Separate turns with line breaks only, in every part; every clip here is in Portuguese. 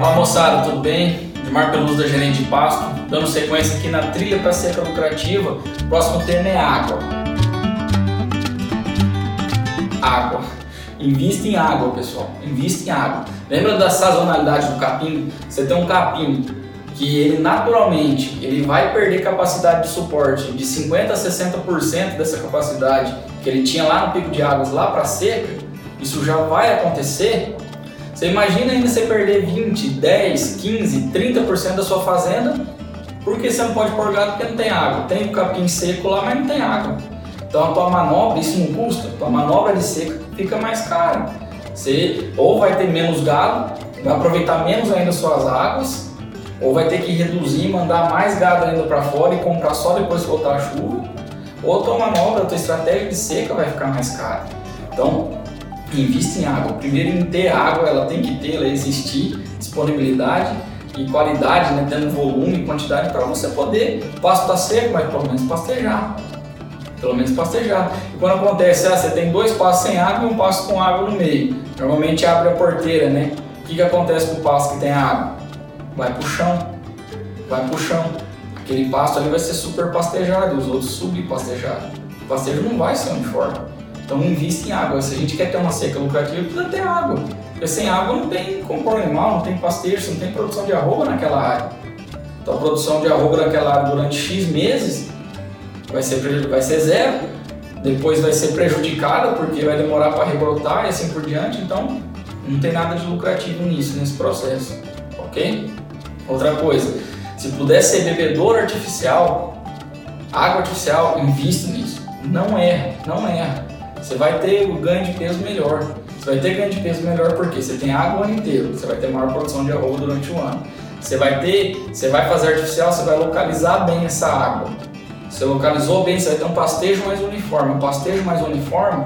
Olá moçada, tudo bem? Edmar Peluso da Gerente de Pasto, dando sequência aqui na trilha para seca lucrativa. Próximo tema é água. Água. Invista em água, pessoal. Invista em água. Lembra da sazonalidade do capim? Você tem um capim que ele naturalmente ele vai perder capacidade de suporte de 50 a 60% dessa capacidade que ele tinha lá no pico de águas lá para seca. Isso já vai acontecer. Você imagina ainda você perder 20, 10, 15, 30% da sua fazenda porque você não pode pôr gado porque não tem água. Tem o capim seco lá, mas não tem água. Então a tua manobra, isso não custa, a tua manobra de seca fica mais cara. Você ou vai ter menos gado, vai aproveitar menos ainda suas águas, ou vai ter que reduzir, mandar mais gado ainda para fora e comprar só depois que voltar a chuva, ou a tua manobra, a tua estratégia de seca vai ficar mais cara. Então, invista em água. Primeiro em ter água, ela tem que ter, ela existir, disponibilidade e qualidade, né, tendo volume e quantidade para você poder, o pasto está seco, mas pelo menos pastejar pelo menos pastejar. E quando acontece, ah, você tem dois passos sem água e um passo com água no meio. Normalmente abre a porteira, né? O que, que acontece com o passo que tem água? Vai pro chão, vai pro chão. Aquele pasto ali vai ser super pastejado os outros subpastejados. O pastejo não vai ser uniforme. Então invista em água. Se a gente quer ter uma seca lucrativa, precisa ter água. Porque sem água não tem compor animal, não tem pastejo, não tem produção de arroba naquela área. Então a produção de arroba naquela área durante X meses vai ser, vai ser zero, depois vai ser prejudicada porque vai demorar para rebrotar e assim por diante, então não tem nada de lucrativo nisso, nesse processo, ok? Outra coisa, se puder ser bebedouro artificial, água artificial, invista nisso. Não erra, não erra. Você vai ter o ganho de peso melhor. Você vai ter ganho de peso melhor porque você tem água o ano inteiro, você vai ter maior produção de arroz durante o ano. Você vai ter, você vai fazer artificial, você vai localizar bem essa água. Você localizou bem, você vai ter um pastejo mais uniforme. Um pastejo mais uniforme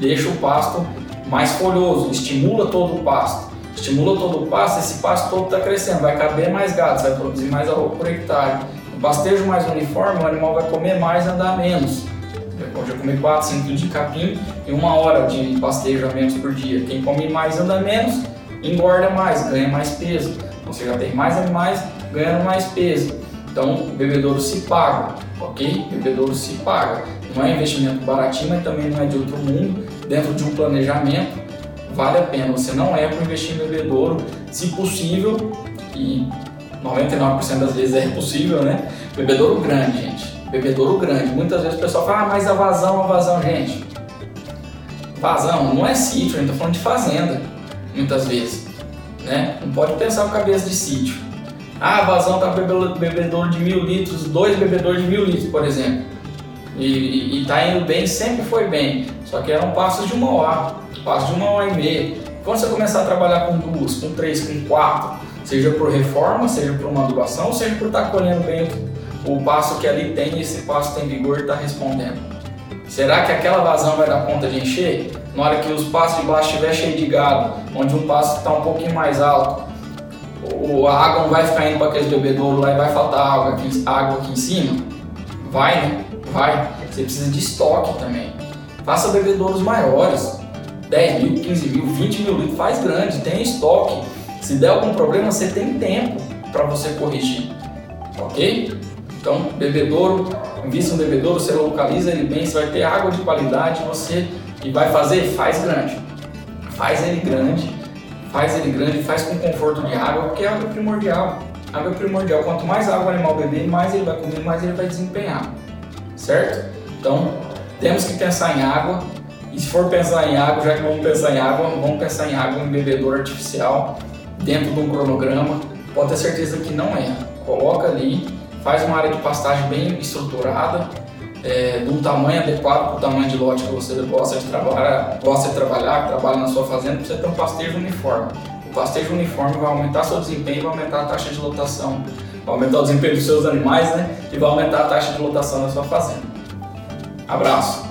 deixa o pasto mais folhoso, estimula todo o pasto. Estimula todo o pasto, esse pasto todo está crescendo, vai caber mais gado, vai produzir mais arroz por hectare. Um pastejo mais uniforme, o animal vai comer mais e andar menos. Pode comer 4, 5 quilos de capim e uma hora de pastejo a menos por dia. Quem come mais anda menos, engorda mais, ganha mais peso. Você já tem mais animais ganhando mais peso. Então o bebedouro se paga ok? Bebedouro se paga. Não é investimento baratinho, mas também não é de outro mundo. Dentro de um planejamento, vale a pena. Você não é para investir em bebedouro, se possível, e 99% das vezes é possível, né? Bebedouro grande, gente. Bebedouro grande. Muitas vezes o pessoal fala, ah, mas a vazão, a vazão, gente. Vazão não é sítio, a gente está falando de fazenda, muitas vezes. Né? Não pode pensar com cabeça de sítio. Ah, a vazão está bebedouro de mil litros, dois bebedores de mil litros, por exemplo. E está indo bem, sempre foi bem. Só que eram passos de uma hora, passos de uma hora e meia. Quando você começar a trabalhar com duas, com três, com quatro, seja por reforma, seja por uma adubação, seja por estar tá colhendo bem o passo que ali tem e esse passo tem vigor e está respondendo. Será que aquela vazão vai dar conta de encher? Na hora que os passos de baixo estiver cheio de gado, onde um passo está um pouquinho mais alto, a água não vai ficar indo para aqueles bebedouros lá e vai faltar água aqui, água aqui em cima? Vai, né? Vai. Você precisa de estoque também. Faça bebedouros maiores. 10 mil, 15 mil, 20 mil litros, faz grande, tem estoque. Se der algum problema, você tem tempo para você corrigir. Ok? Então, bebedouro, invista um bebedouro, você localiza ele bem, você vai ter água de qualidade, você e vai fazer, faz grande. Faz ele grande faz ele grande, faz com conforto de água, porque água é primordial. Água primordial. Quanto mais água o animal beber, mais ele vai comer, mais ele vai desempenhar. Certo? Então, temos que pensar em água. E se for pensar em água, já que vamos pensar em água, vamos pensar em água em bebedor artificial, dentro de um cronograma. Pode ter certeza que não é. Coloca ali, faz uma área de pastagem bem estruturada, é, de um tamanho adequado para o tamanho de lote que você gosta de trabalhar, gosta de trabalhar, que trabalha na sua fazenda, para você ter um pastejo uniforme. O pastejo uniforme vai aumentar seu desempenho, vai aumentar a taxa de lotação, vai aumentar o desempenho dos seus animais, né? E vai aumentar a taxa de lotação da sua fazenda. Abraço!